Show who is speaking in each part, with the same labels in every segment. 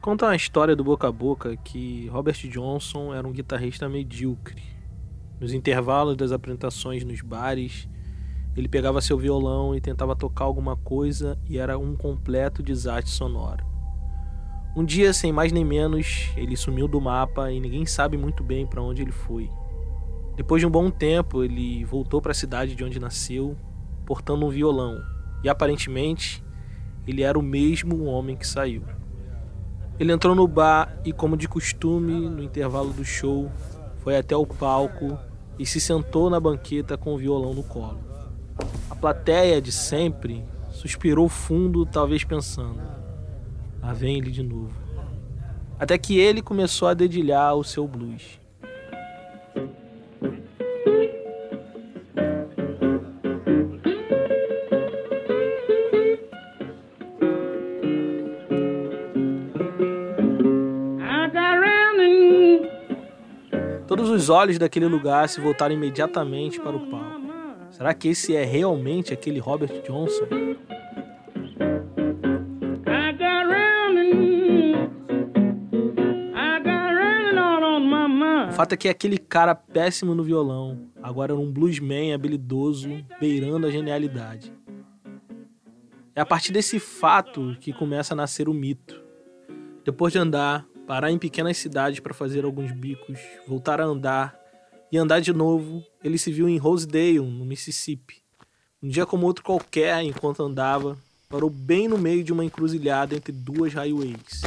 Speaker 1: Conta uma história do boca a boca que Robert Johnson era um guitarrista medíocre. Nos intervalos das apresentações nos bares, ele pegava seu violão e tentava tocar alguma coisa e era um completo desastre sonoro. Um dia, sem mais nem menos, ele sumiu do mapa e ninguém sabe muito bem para onde ele foi. Depois de um bom tempo, ele voltou para a cidade de onde nasceu, portando um violão, e aparentemente ele era o mesmo homem que saiu. Ele entrou no bar e, como de costume, no intervalo do show, foi até o palco e se sentou na banqueta com o violão no colo. A plateia de sempre suspirou fundo, talvez pensando: lá vem ele de novo. Até que ele começou a dedilhar o seu blues. Todos os olhos daquele lugar se voltaram imediatamente para o palco. Será que esse é realmente aquele Robert Johnson? O fato é que aquele cara péssimo no violão agora era um bluesman habilidoso, beirando a genialidade. É a partir desse fato que começa a nascer o mito. Depois de andar parar em pequenas cidades para fazer alguns bicos, voltar a andar e andar de novo, ele se viu em Rosedale, no Mississippi. Um dia como outro qualquer, enquanto andava, parou bem no meio de uma encruzilhada entre duas highways.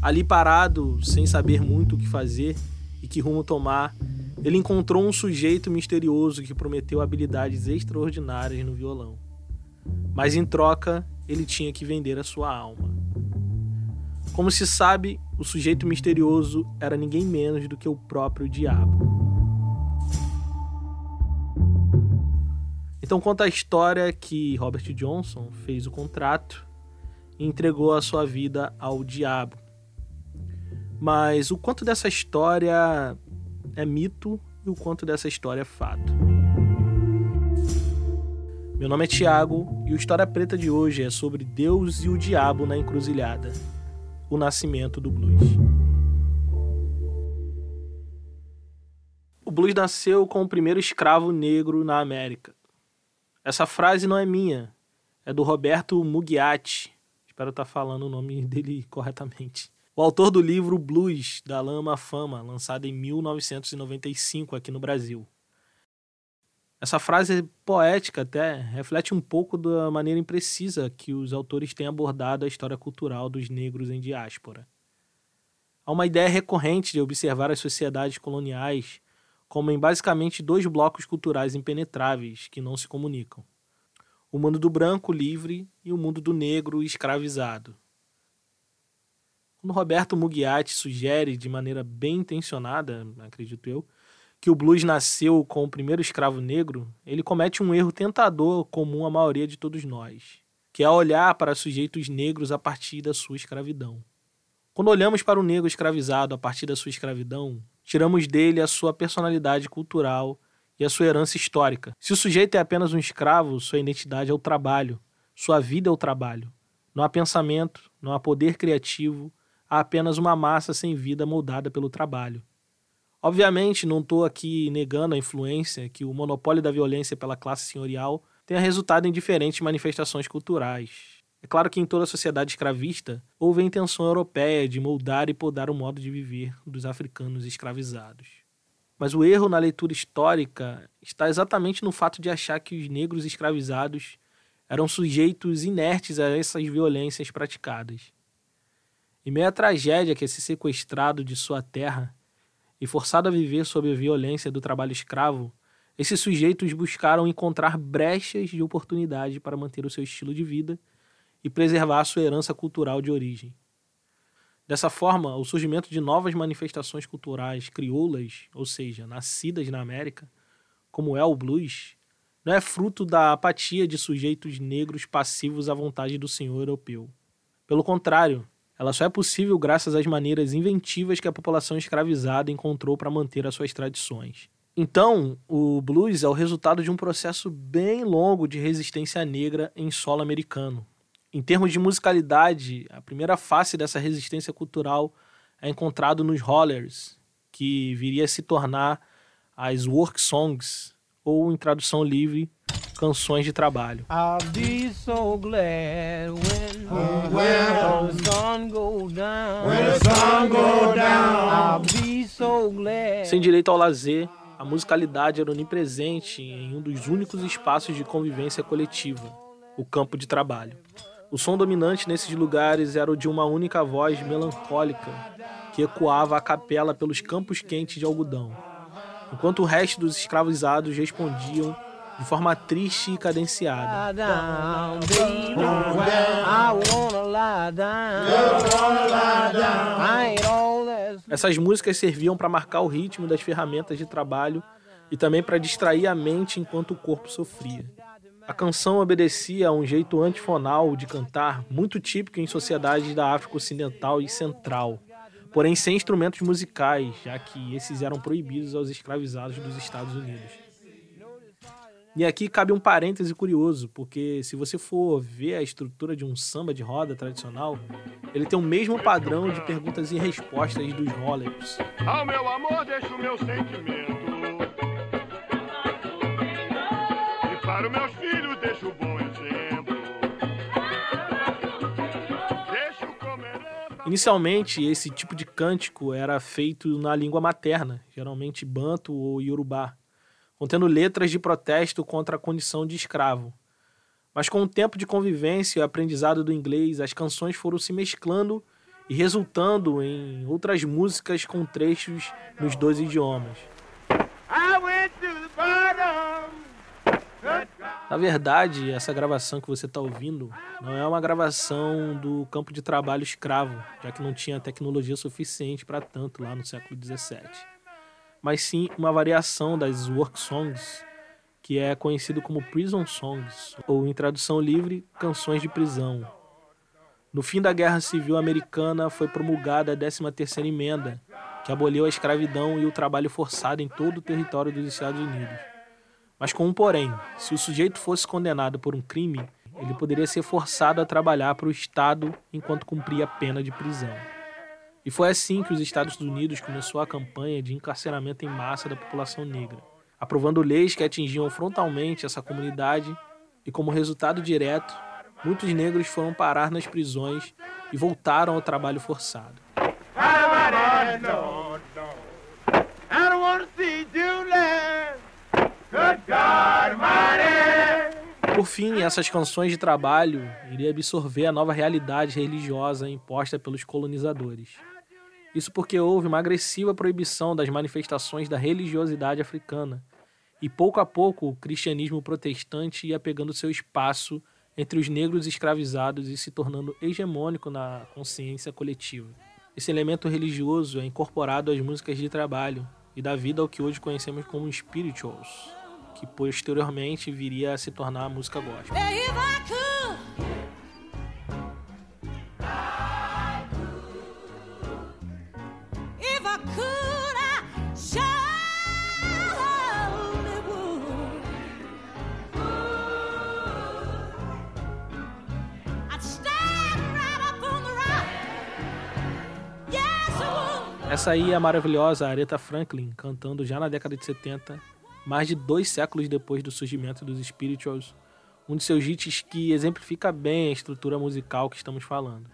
Speaker 1: Ali parado, sem saber muito o que fazer e que rumo tomar, ele encontrou um sujeito misterioso que prometeu habilidades extraordinárias no violão. Mas em troca, ele tinha que vender a sua alma. Como se sabe, o sujeito misterioso era ninguém menos do que o próprio diabo. Então conta a história que Robert Johnson fez o contrato e entregou a sua vida ao diabo. Mas o quanto dessa história é mito e o quanto dessa história é fato. Meu nome é Tiago e o História Preta de hoje é sobre Deus e o diabo na encruzilhada o nascimento do blues. O blues nasceu com o primeiro escravo negro na América. Essa frase não é minha, é do Roberto Mugiati. Espero estar falando o nome dele corretamente. O autor do livro Blues, da Lama à Fama, lançado em 1995 aqui no Brasil. Essa frase poética até reflete um pouco da maneira imprecisa que os autores têm abordado a história cultural dos negros em diáspora. Há uma ideia recorrente de observar as sociedades coloniais como em basicamente dois blocos culturais impenetráveis que não se comunicam: o mundo do branco livre e o mundo do negro escravizado. Quando Roberto Mugiati sugere de maneira bem intencionada, acredito eu, que o blues nasceu com o primeiro escravo negro, ele comete um erro tentador comum à maioria de todos nós, que é olhar para sujeitos negros a partir da sua escravidão. Quando olhamos para o negro escravizado a partir da sua escravidão, tiramos dele a sua personalidade cultural e a sua herança histórica. Se o sujeito é apenas um escravo, sua identidade é o trabalho, sua vida é o trabalho. Não há pensamento, não há poder criativo, há apenas uma massa sem vida moldada pelo trabalho. Obviamente, não estou aqui negando a influência que o monopólio da violência pela classe senhorial tenha resultado em diferentes manifestações culturais. É claro que em toda a sociedade escravista houve a intenção europeia de moldar e podar o modo de viver dos africanos escravizados. Mas o erro na leitura histórica está exatamente no fato de achar que os negros escravizados eram sujeitos inertes a essas violências praticadas. Em meio à tragédia que ser sequestrado de sua terra, e forçado a viver sob a violência do trabalho escravo, esses sujeitos buscaram encontrar brechas de oportunidade para manter o seu estilo de vida e preservar a sua herança cultural de origem. Dessa forma, o surgimento de novas manifestações culturais crioulas, ou seja, nascidas na América, como é o blues, não é fruto da apatia de sujeitos negros passivos à vontade do senhor europeu. Pelo contrário, ela só é possível graças às maneiras inventivas que a população escravizada encontrou para manter as suas tradições. Então, o blues é o resultado de um processo bem longo de resistência negra em solo americano, Em termos de musicalidade, a primeira face dessa resistência cultural é encontrado nos Hollers, que viria a se tornar as work songs, ou em tradução livre, canções de trabalho. I'll be so glad when, when the sun go down. When the sun go down. I'll be so glad. Sem direito ao lazer, a musicalidade era onipresente em um dos únicos espaços de convivência coletiva, o campo de trabalho. O som dominante nesses lugares era o de uma única voz melancólica que ecoava a capela pelos campos quentes de algodão, enquanto o resto dos escravizados respondiam de forma triste e cadenciada. Essas músicas serviam para marcar o ritmo das ferramentas de trabalho e também para distrair a mente enquanto o corpo sofria. A canção obedecia a um jeito antifonal de cantar muito típico em sociedades da África Ocidental e Central, porém sem instrumentos musicais, já que esses eram proibidos aos escravizados dos Estados Unidos. E aqui cabe um parêntese curioso, porque se você for ver a estrutura de um samba de roda tradicional, ele tem o mesmo padrão de perguntas e respostas dos rollers. Ao meu amor, deixa o meu sentimento. E para os meus filhos, Inicialmente, esse tipo de cântico era feito na língua materna, geralmente banto ou iorubá contendo letras de protesto contra a condição de escravo. Mas com o tempo de convivência e aprendizado do inglês, as canções foram se mesclando e resultando em outras músicas com trechos nos dois idiomas. Na verdade, essa gravação que você está ouvindo não é uma gravação do campo de trabalho escravo, já que não tinha tecnologia suficiente para tanto lá no século XVII mas sim uma variação das work songs, que é conhecido como prison songs, ou em tradução livre, canções de prisão. No fim da Guerra Civil Americana foi promulgada a 13ª emenda, que aboliu a escravidão e o trabalho forçado em todo o território dos Estados Unidos. Mas com um porém, se o sujeito fosse condenado por um crime, ele poderia ser forçado a trabalhar para o Estado enquanto cumpria a pena de prisão. E foi assim que os Estados Unidos começou a campanha de encarceramento em massa da população negra, aprovando leis que atingiam frontalmente essa comunidade e, como resultado direto, muitos negros foram parar nas prisões e voltaram ao trabalho forçado. Por fim, essas canções de trabalho iriam absorver a nova realidade religiosa imposta pelos colonizadores. Isso porque houve uma agressiva proibição das manifestações da religiosidade africana, e pouco a pouco o cristianismo protestante ia pegando seu espaço entre os negros escravizados e se tornando hegemônico na consciência coletiva. Esse elemento religioso é incorporado às músicas de trabalho e dá vida ao que hoje conhecemos como spirituals, que posteriormente viria a se tornar a música gospel. Essa aí é a maravilhosa Aretha Franklin, cantando já na década de 70, mais de dois séculos depois do surgimento dos Spirituals, um de seus hits que exemplifica bem a estrutura musical que estamos falando.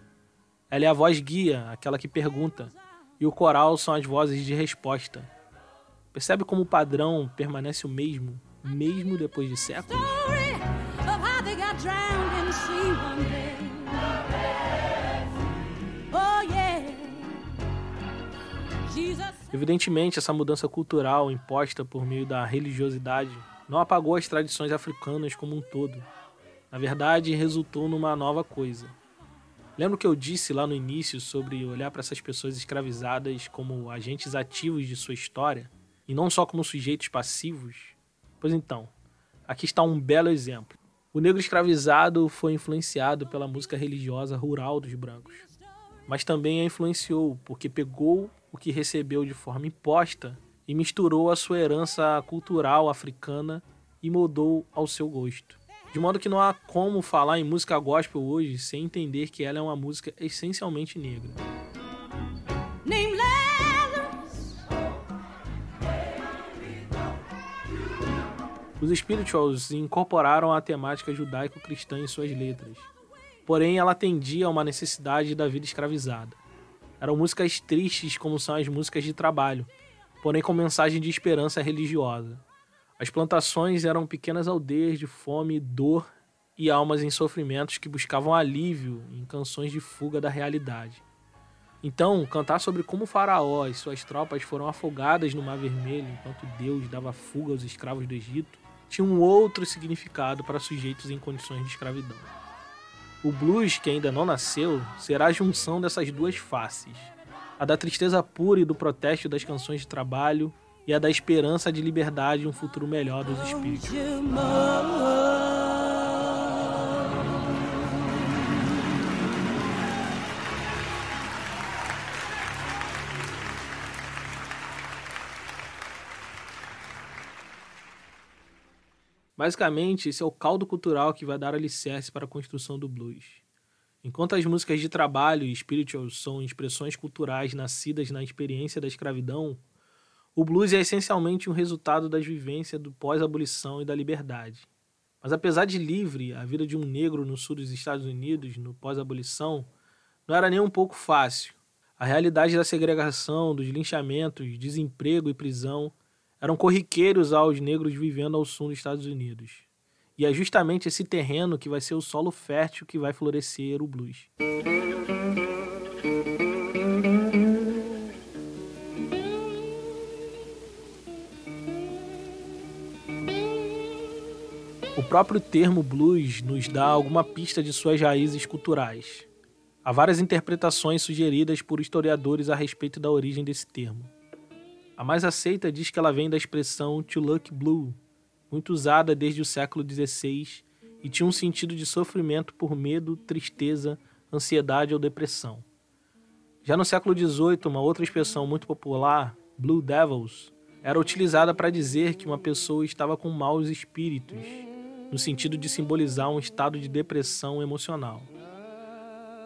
Speaker 1: Ela é a voz guia, aquela que pergunta, e o coral são as vozes de resposta. Percebe como o padrão permanece o mesmo, mesmo depois de séculos? Evidentemente, essa mudança cultural imposta por meio da religiosidade não apagou as tradições africanas como um todo. Na verdade, resultou numa nova coisa. Lembra que eu disse lá no início sobre olhar para essas pessoas escravizadas como agentes ativos de sua história e não só como sujeitos passivos? Pois então, aqui está um belo exemplo. O negro escravizado foi influenciado pela música religiosa rural dos brancos, mas também a influenciou porque pegou o que recebeu de forma imposta e misturou a sua herança cultural africana e moldou ao seu gosto. De modo que não há como falar em música gospel hoje sem entender que ela é uma música essencialmente negra. Os spirituals incorporaram a temática judaico-cristã em suas letras, porém ela atendia a uma necessidade da vida escravizada. Eram músicas tristes como são as músicas de trabalho, porém com mensagem de esperança religiosa. As plantações eram pequenas aldeias de fome, dor e almas em sofrimentos que buscavam alívio em canções de fuga da realidade. Então, cantar sobre como Faraó e suas tropas foram afogadas no Mar Vermelho enquanto Deus dava fuga aos escravos do Egito tinha um outro significado para sujeitos em condições de escravidão. O blues, que ainda não nasceu, será a junção dessas duas faces: a da tristeza pura e do protesto das canções de trabalho, e a da esperança de liberdade e um futuro melhor dos espíritos. Basicamente, esse é o caldo cultural que vai dar alicerce para a construção do blues. Enquanto as músicas de trabalho e spirituals são expressões culturais nascidas na experiência da escravidão, o blues é essencialmente um resultado das vivências do pós-abolição e da liberdade. Mas apesar de livre, a vida de um negro no sul dos Estados Unidos, no pós-abolição, não era nem um pouco fácil. A realidade da segregação, dos linchamentos, desemprego e prisão eram corriqueiros aos negros vivendo ao sul dos Estados Unidos. E é justamente esse terreno que vai ser o solo fértil que vai florescer o blues. O próprio termo blues nos dá alguma pista de suas raízes culturais. Há várias interpretações sugeridas por historiadores a respeito da origem desse termo. A mais aceita diz que ela vem da expressão to look blue, muito usada desde o século XVI e tinha um sentido de sofrimento por medo, tristeza, ansiedade ou depressão. Já no século XVIII, uma outra expressão muito popular, blue devils, era utilizada para dizer que uma pessoa estava com maus espíritos, no sentido de simbolizar um estado de depressão emocional.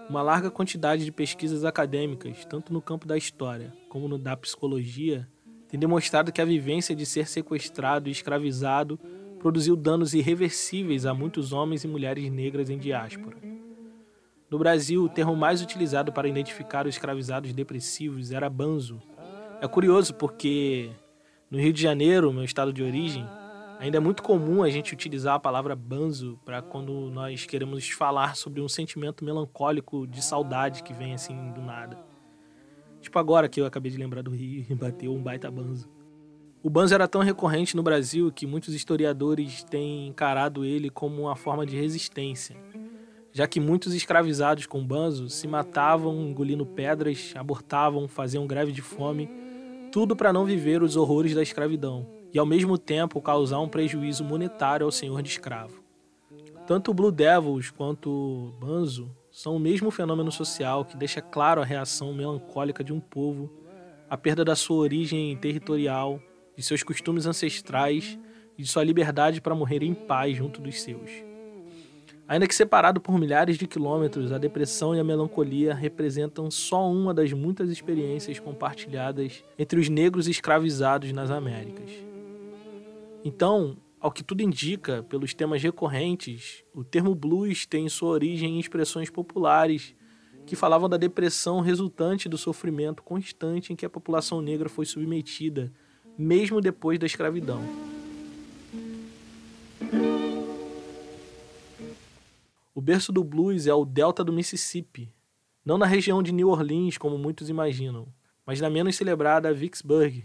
Speaker 1: Uma larga quantidade de pesquisas acadêmicas, tanto no campo da história como no da psicologia, tem demonstrado que a vivência de ser sequestrado e escravizado produziu danos irreversíveis a muitos homens e mulheres negras em diáspora. No Brasil, o termo mais utilizado para identificar os escravizados depressivos era banzo. É curioso porque no Rio de Janeiro, meu estado de origem, ainda é muito comum a gente utilizar a palavra banzo para quando nós queremos falar sobre um sentimento melancólico de saudade que vem assim do nada. Tipo agora que eu acabei de lembrar do Rio e bateu um baita banzo. O banzo era tão recorrente no Brasil que muitos historiadores têm encarado ele como uma forma de resistência, já que muitos escravizados com banzo se matavam engolindo pedras, abortavam, faziam greve de fome, tudo para não viver os horrores da escravidão e ao mesmo tempo causar um prejuízo monetário ao senhor de escravo. Tanto Blue Devils quanto Banzo são o mesmo fenômeno social que deixa claro a reação melancólica de um povo à perda da sua origem territorial, de seus costumes ancestrais e de sua liberdade para morrer em paz junto dos seus. Ainda que separado por milhares de quilômetros, a depressão e a melancolia representam só uma das muitas experiências compartilhadas entre os negros escravizados nas Américas. Então, ao que tudo indica, pelos temas recorrentes, o termo blues tem sua origem em expressões populares que falavam da depressão resultante do sofrimento constante em que a população negra foi submetida, mesmo depois da escravidão. O berço do blues é o delta do Mississippi, não na região de New Orleans, como muitos imaginam, mas na menos celebrada Vicksburg,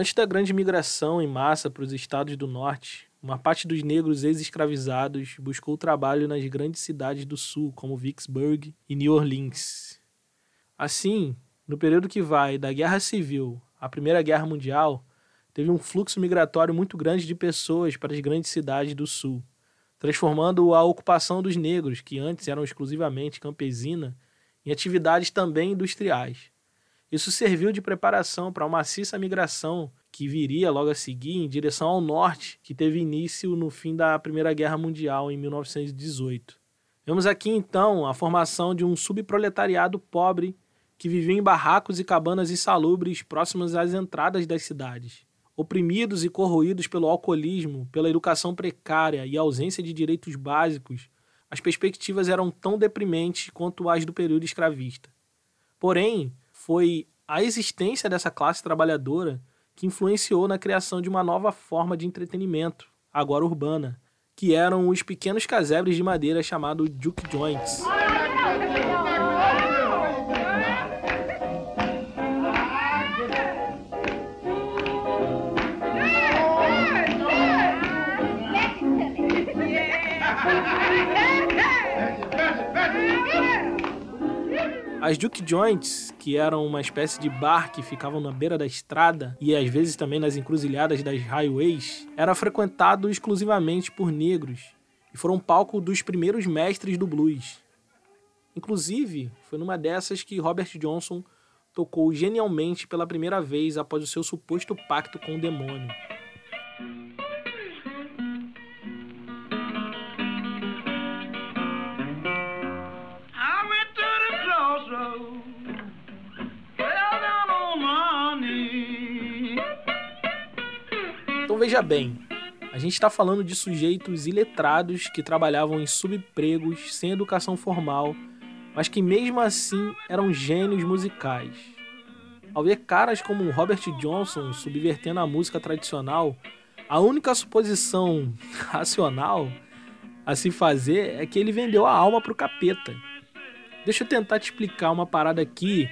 Speaker 1: Antes da grande migração em massa para os estados do norte, uma parte dos negros ex-escravizados buscou trabalho nas grandes cidades do sul, como Vicksburg e New Orleans. Assim, no período que vai da Guerra Civil à Primeira Guerra Mundial, teve um fluxo migratório muito grande de pessoas para as grandes cidades do sul, transformando a ocupação dos negros, que antes eram exclusivamente campesina, em atividades também industriais. Isso serviu de preparação para uma maciça migração que viria logo a seguir em direção ao norte, que teve início no fim da Primeira Guerra Mundial, em 1918. Vemos aqui então a formação de um subproletariado pobre que vivia em barracos e cabanas insalubres próximas às entradas das cidades. Oprimidos e corroídos pelo alcoolismo, pela educação precária e ausência de direitos básicos, as perspectivas eram tão deprimentes quanto as do período escravista. Porém, foi a existência dessa classe trabalhadora que influenciou na criação de uma nova forma de entretenimento, agora urbana, que eram os pequenos casebres de madeira chamados juke joints. As Duke Joints, que eram uma espécie de bar que ficavam na beira da estrada e às vezes também nas encruzilhadas das highways, era frequentado exclusivamente por negros e foram palco dos primeiros mestres do blues. Inclusive, foi numa dessas que Robert Johnson tocou genialmente pela primeira vez após o seu suposto pacto com o demônio. Veja bem, a gente está falando de sujeitos iletrados que trabalhavam em subempregos, sem educação formal, mas que mesmo assim eram gênios musicais. Ao ver caras como Robert Johnson subvertendo a música tradicional, a única suposição racional a se fazer é que ele vendeu a alma para o capeta. Deixa eu tentar te explicar uma parada aqui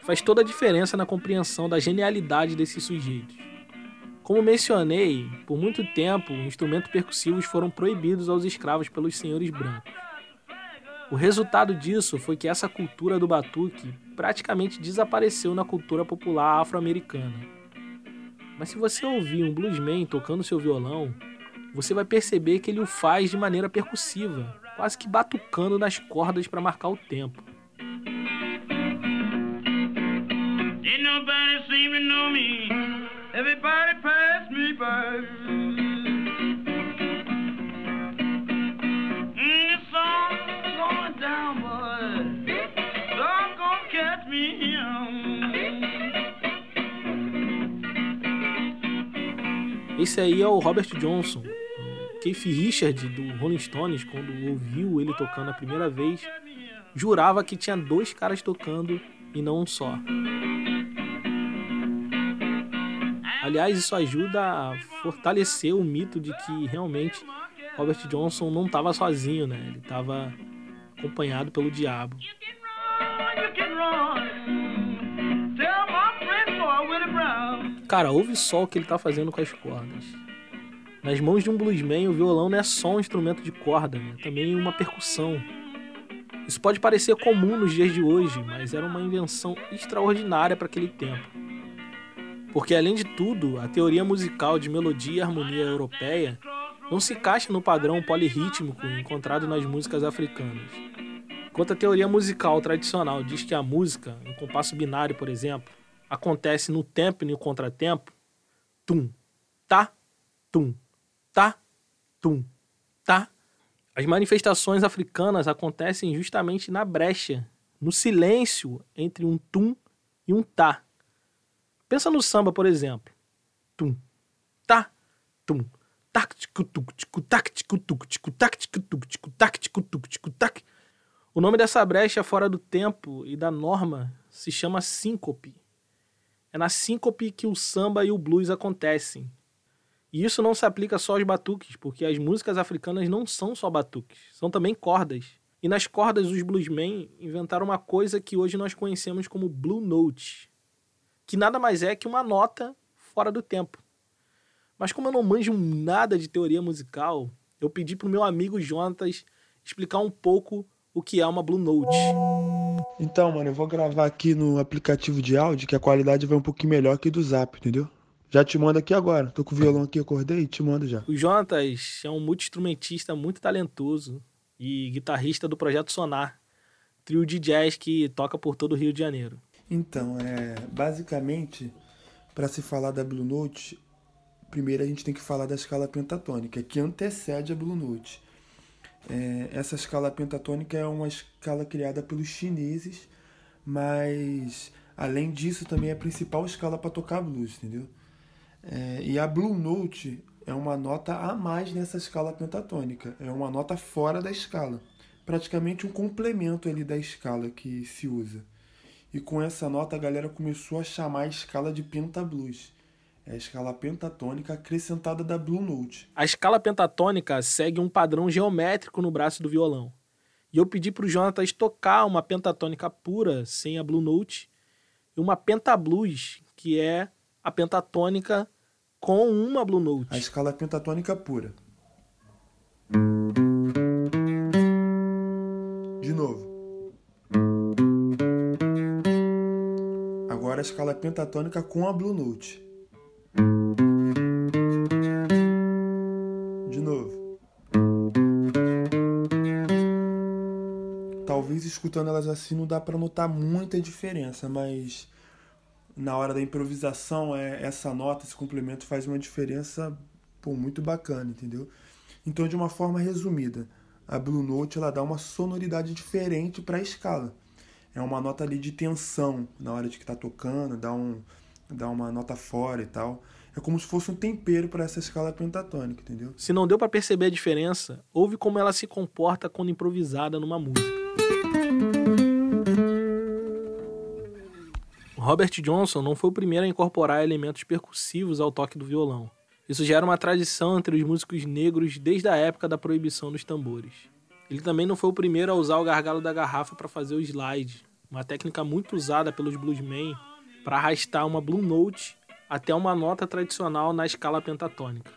Speaker 1: que faz toda a diferença na compreensão da genialidade desses sujeitos. Como mencionei, por muito tempo, instrumentos percussivos foram proibidos aos escravos pelos senhores brancos. O resultado disso foi que essa cultura do batuque praticamente desapareceu na cultura popular afro-americana. Mas se você ouvir um bluesman tocando seu violão, você vai perceber que ele o faz de maneira percussiva, quase que batucando nas cordas para marcar o tempo. Ain't Everybody pass me by. Mm, going down, boy. catch me Esse aí é o Robert Johnson. Keith Richard do Rolling Stones, quando ouviu ele tocando a primeira vez, jurava que tinha dois caras tocando e não um só. Aliás, isso ajuda a fortalecer o mito de que realmente Robert Johnson não estava sozinho, né? Ele estava acompanhado pelo diabo. Cara, ouve só o que ele está fazendo com as cordas. Nas mãos de um bluesman, o violão não é só um instrumento de corda, é também uma percussão. Isso pode parecer comum nos dias de hoje, mas era uma invenção extraordinária para aquele tempo. Porque, além de tudo, a teoria musical de melodia e harmonia europeia não se encaixa no padrão polirrítmico encontrado nas músicas africanas. Enquanto a teoria musical tradicional diz que a música, um compasso binário, por exemplo, acontece no tempo e no contratempo, tum, tá, tum, tá, tum, tá. As manifestações africanas acontecem justamente na brecha, no silêncio entre um tum e um tá. Pensa no samba, por exemplo. Tum, tá, tum, o nome dessa brecha fora do tempo e da norma se chama síncope. É na síncope que o samba e o blues acontecem. E isso não se aplica só aos batuques, porque as músicas africanas não são só batuques, são também cordas. E nas cordas os bluesmen inventaram uma coisa que hoje nós conhecemos como blue note, que nada mais é que uma nota fora do tempo. Mas como eu não manjo nada de teoria musical, eu pedi pro meu amigo Jonatas explicar um pouco o que é uma Blue Note.
Speaker 2: Então, mano, eu vou gravar aqui no aplicativo de áudio que a qualidade vai um pouquinho melhor que do Zap, entendeu? Já te mando aqui agora. Tô com o violão aqui, acordei e te mando já.
Speaker 1: O Jonatas é um multi-instrumentista muito talentoso e guitarrista do Projeto Sonar, trio de jazz que toca por todo o Rio de Janeiro.
Speaker 2: Então, é, basicamente, para se falar da Blue Note, primeiro a gente tem que falar da escala pentatônica, que antecede a Blue Note. É, essa escala pentatônica é uma escala criada pelos chineses, mas além disso também é a principal escala para tocar blues, entendeu? É, e a Blue Note é uma nota a mais nessa escala pentatônica, é uma nota fora da escala, praticamente um complemento ali da escala que se usa. E com essa nota a galera começou a chamar a escala de pentablues. É a escala pentatônica acrescentada da Blue Note.
Speaker 1: A escala pentatônica segue um padrão geométrico no braço do violão. E eu pedi para o Jonatas tocar uma pentatônica pura, sem a Blue Note, e uma pentablues, que é a pentatônica com uma Blue Note.
Speaker 2: A escala pentatônica pura. De novo. Agora a escala pentatônica com a Blue Note. De novo. Talvez escutando elas assim não dá para notar muita diferença, mas na hora da improvisação é essa nota, esse complemento faz uma diferença pô, muito bacana, entendeu? Então, de uma forma resumida, a Blue Note ela dá uma sonoridade diferente para a escala. É uma nota ali de tensão na hora de que está tocando, dá um dá uma nota fora e tal. É como se fosse um tempero para essa escala pentatônica, entendeu?
Speaker 1: Se não deu para perceber a diferença, ouve como ela se comporta quando improvisada numa música. Robert Johnson não foi o primeiro a incorporar elementos percussivos ao toque do violão. Isso já era uma tradição entre os músicos negros desde a época da proibição dos tambores. Ele também não foi o primeiro a usar o gargalo da garrafa para fazer o slide, uma técnica muito usada pelos bluesmen para arrastar uma blue note até uma nota tradicional na escala pentatônica.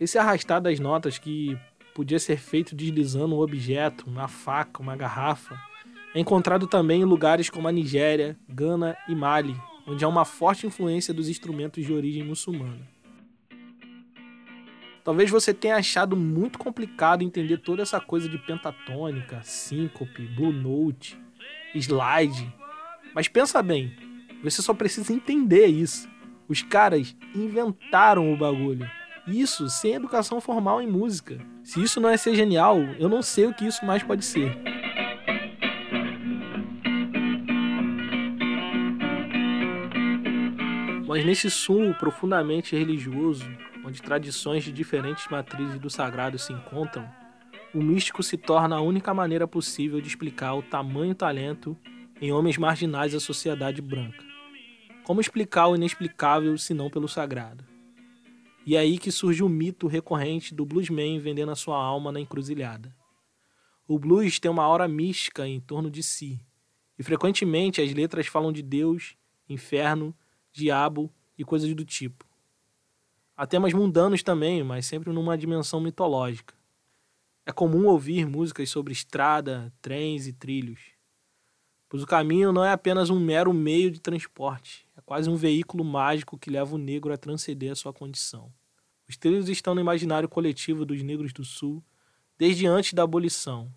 Speaker 1: Esse arrastar das notas que podia ser feito deslizando um objeto, uma faca, uma garrafa, é encontrado também em lugares como a Nigéria, Gana e Mali, onde há uma forte influência dos instrumentos de origem muçulmana. Talvez você tenha achado muito complicado entender toda essa coisa de pentatônica, síncope, blue note, slide. Mas pensa bem, você só precisa entender isso. Os caras inventaram o bagulho. Isso sem educação formal em música. Se isso não é ser genial, eu não sei o que isso mais pode ser. Mas nesse sumo profundamente religioso, onde tradições de diferentes matrizes do sagrado se encontram, o místico se torna a única maneira possível de explicar o tamanho talento em homens marginais da sociedade branca. Como explicar o inexplicável se não pelo sagrado? E é aí que surge o mito recorrente do bluesman vendendo a sua alma na encruzilhada. O blues tem uma aura mística em torno de si, e frequentemente as letras falam de Deus, inferno, diabo e coisas do tipo. Há temas mundanos também, mas sempre numa dimensão mitológica. É comum ouvir músicas sobre estrada, trens e trilhos. Pois o caminho não é apenas um mero meio de transporte, quase um veículo mágico que leva o negro a transcender a sua condição. Os trilhos estão no imaginário coletivo dos negros do Sul desde antes da abolição.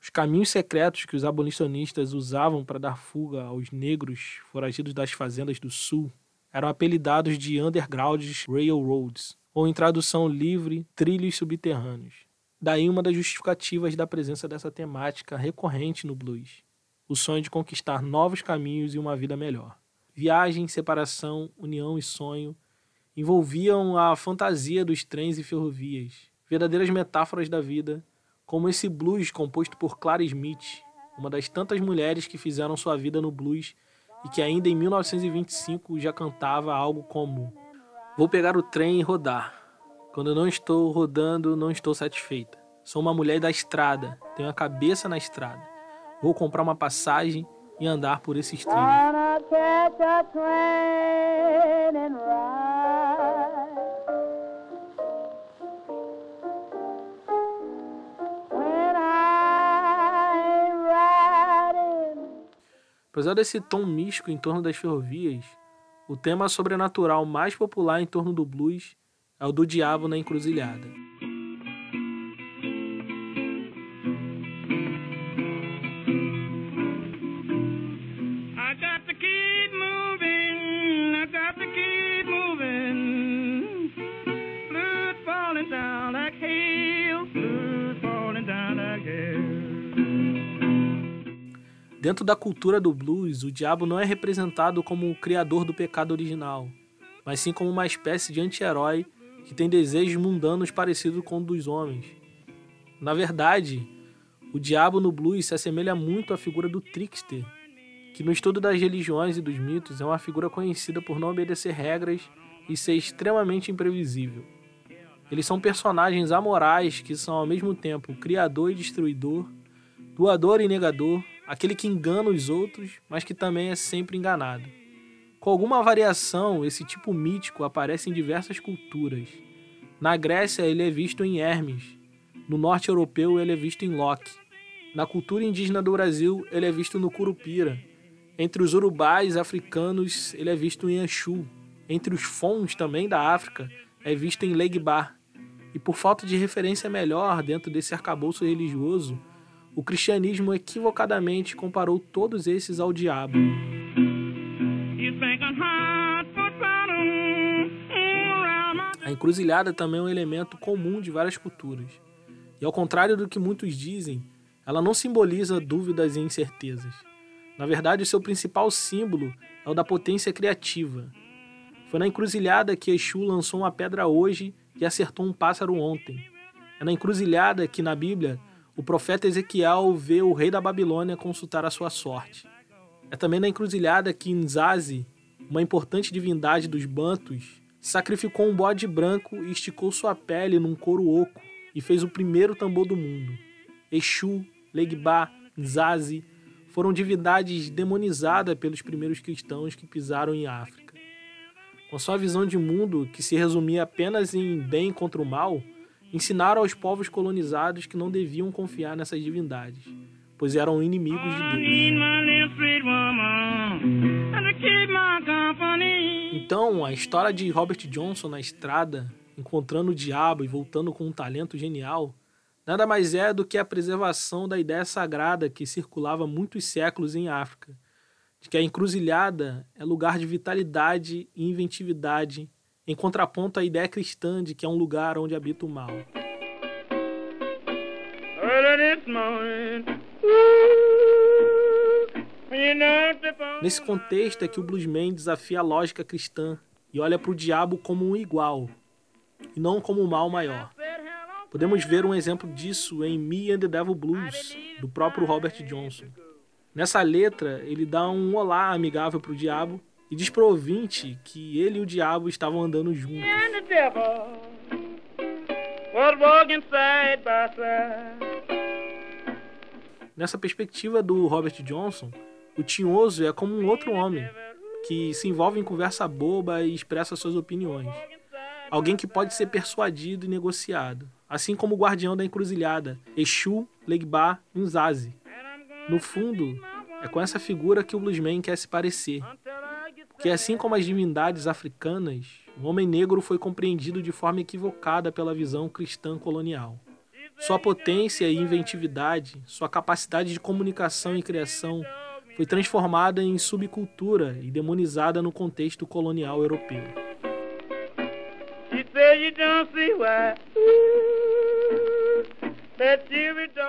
Speaker 1: Os caminhos secretos que os abolicionistas usavam para dar fuga aos negros foragidos das fazendas do Sul eram apelidados de Undergrounds Railroads, ou em tradução livre, trilhos subterrâneos. Daí uma das justificativas da presença dessa temática recorrente no blues: o sonho de conquistar novos caminhos e uma vida melhor. Viagem, separação, união e sonho envolviam a fantasia dos trens e ferrovias, verdadeiras metáforas da vida, como esse blues composto por Clara Smith, uma das tantas mulheres que fizeram sua vida no blues e que ainda em 1925 já cantava algo como: Vou pegar o trem e rodar. Quando não estou rodando, não estou satisfeita. Sou uma mulher da estrada, tenho a cabeça na estrada. Vou comprar uma passagem e andar por esses trilhos. Apesar desse tom místico em torno das ferrovias, o tema sobrenatural mais popular em torno do blues é o do diabo na encruzilhada. Dentro da cultura do blues, o diabo não é representado como o criador do pecado original, mas sim como uma espécie de anti-herói que tem desejos mundanos parecidos com os dos homens. Na verdade, o diabo no blues se assemelha muito à figura do trickster, que no estudo das religiões e dos mitos é uma figura conhecida por não obedecer regras e ser extremamente imprevisível. Eles são personagens amorais que são ao mesmo tempo criador e destruidor, doador e negador, aquele que engana os outros, mas que também é sempre enganado. Com alguma variação, esse tipo mítico aparece em diversas culturas. Na Grécia, ele é visto em Hermes. No norte europeu, ele é visto em Loki. Na cultura indígena do Brasil, ele é visto no Curupira. Entre os urubais africanos, ele é visto em Exu. Entre os Fons, também da África, é visto em Legbar. E por falta de referência melhor dentro desse arcabouço religioso, o cristianismo equivocadamente comparou todos esses ao diabo. A encruzilhada também é um elemento comum de várias culturas. E ao contrário do que muitos dizem, ela não simboliza dúvidas e incertezas. Na verdade, o seu principal símbolo é o da potência criativa. Foi na encruzilhada que Exu lançou uma pedra hoje e acertou um pássaro ontem. É na encruzilhada que, na Bíblia, o profeta Ezequiel vê o rei da Babilônia consultar a sua sorte. É também na encruzilhada que Nzazi, uma importante divindade dos Bantus, sacrificou um bode branco e esticou sua pele num couro oco e fez o primeiro tambor do mundo. Exu, Legba, Nzazi foram divindades demonizadas pelos primeiros cristãos que pisaram em África. Com sua visão de mundo, que se resumia apenas em bem contra o mal, ensinaram aos povos colonizados que não deviam confiar nessas divindades, pois eram inimigos de Deus. A história de Robert Johnson na estrada, encontrando o diabo e voltando com um talento genial, nada mais é do que a preservação da ideia sagrada que circulava muitos séculos em África, de que a encruzilhada é lugar de vitalidade e inventividade em contraponto à ideia cristã de que é um lugar onde habita o mal. Nesse contexto é que o bluesman desafia a lógica cristã e olha para o diabo como um igual, e não como um mal maior. Podemos ver um exemplo disso em Me and the Devil Blues, do próprio Robert Johnson. Nessa letra, ele dá um olá amigável para o diabo e diz pro ouvinte que ele e o diabo estavam andando juntos. Nessa perspectiva do Robert Johnson, o tinhoso é como um outro homem que se envolve em conversa boba e expressa suas opiniões. Alguém que pode ser persuadido e negociado, assim como o guardião da encruzilhada, Exu, Legba, Nzazi. No fundo, é com essa figura que o bluesman quer se parecer, que assim como as divindades africanas, o homem negro foi compreendido de forma equivocada pela visão cristã colonial. Sua potência e inventividade, sua capacidade de comunicação e criação foi transformada em subcultura e demonizada no contexto colonial europeu.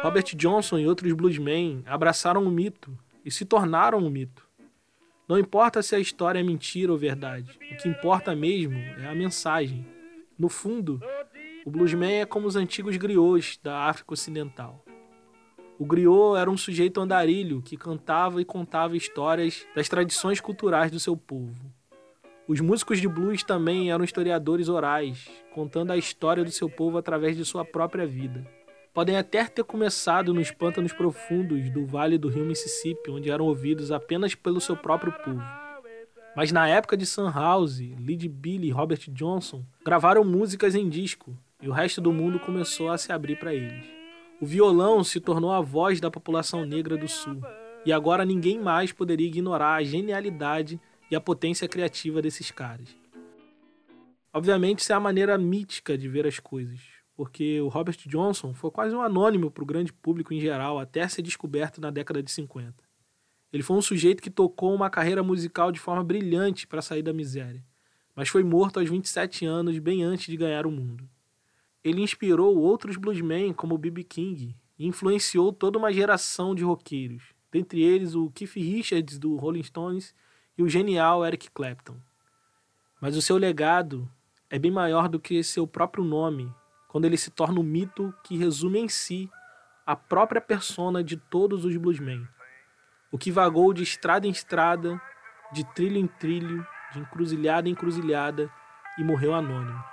Speaker 1: Robert Johnson e outros bluesmen abraçaram o mito e se tornaram um mito. Não importa se a história é mentira ou verdade, o que importa mesmo é a mensagem. No fundo, o bluesman é como os antigos griots da África Ocidental. O griot era um sujeito andarilho que cantava e contava histórias das tradições culturais do seu povo. Os músicos de blues também eram historiadores orais, contando a história do seu povo através de sua própria vida podem até ter começado nos pântanos profundos do vale do rio Mississippi, onde eram ouvidos apenas pelo seu próprio povo. Mas na época de Sunhouse, Lead Billy e Robert Johnson gravaram músicas em disco e o resto do mundo começou a se abrir para eles. O violão se tornou a voz da população negra do Sul e agora ninguém mais poderia ignorar a genialidade e a potência criativa desses caras. Obviamente, isso é a maneira mítica de ver as coisas porque o Robert Johnson foi quase um anônimo para o grande público em geral até ser descoberto na década de 50. Ele foi um sujeito que tocou uma carreira musical de forma brilhante para sair da miséria, mas foi morto aos 27 anos, bem antes de ganhar o mundo. Ele inspirou outros bluesmen como B.B. King e influenciou toda uma geração de roqueiros, dentre eles o Keith Richards do Rolling Stones e o genial Eric Clapton. Mas o seu legado é bem maior do que seu próprio nome, quando ele se torna um mito que resume em si a própria persona de todos os bluesmen. O que vagou de estrada em estrada, de trilho em trilho, de encruzilhada em encruzilhada e morreu anônimo.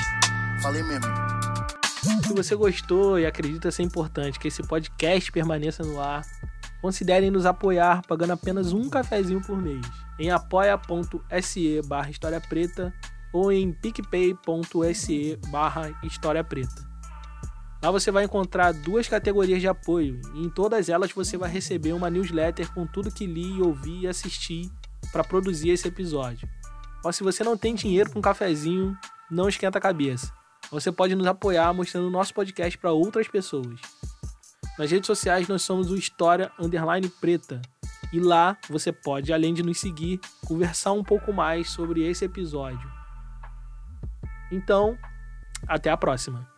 Speaker 3: Falei mesmo.
Speaker 1: Se você gostou e acredita ser importante que esse podcast permaneça no ar, considerem nos apoiar pagando apenas um cafezinho por mês em apoia.se barra História Preta ou em picpay.se barra História Preta. Lá você vai encontrar duas categorias de apoio e em todas elas você vai receber uma newsletter com tudo que li, ouvi e assisti para produzir esse episódio. Mas se você não tem dinheiro com um cafezinho, não esquenta a cabeça. Você pode nos apoiar mostrando o nosso podcast para outras pessoas. Nas redes sociais nós somos o História Underline Preta. E lá você pode, além de nos seguir, conversar um pouco mais sobre esse episódio. Então, até a próxima.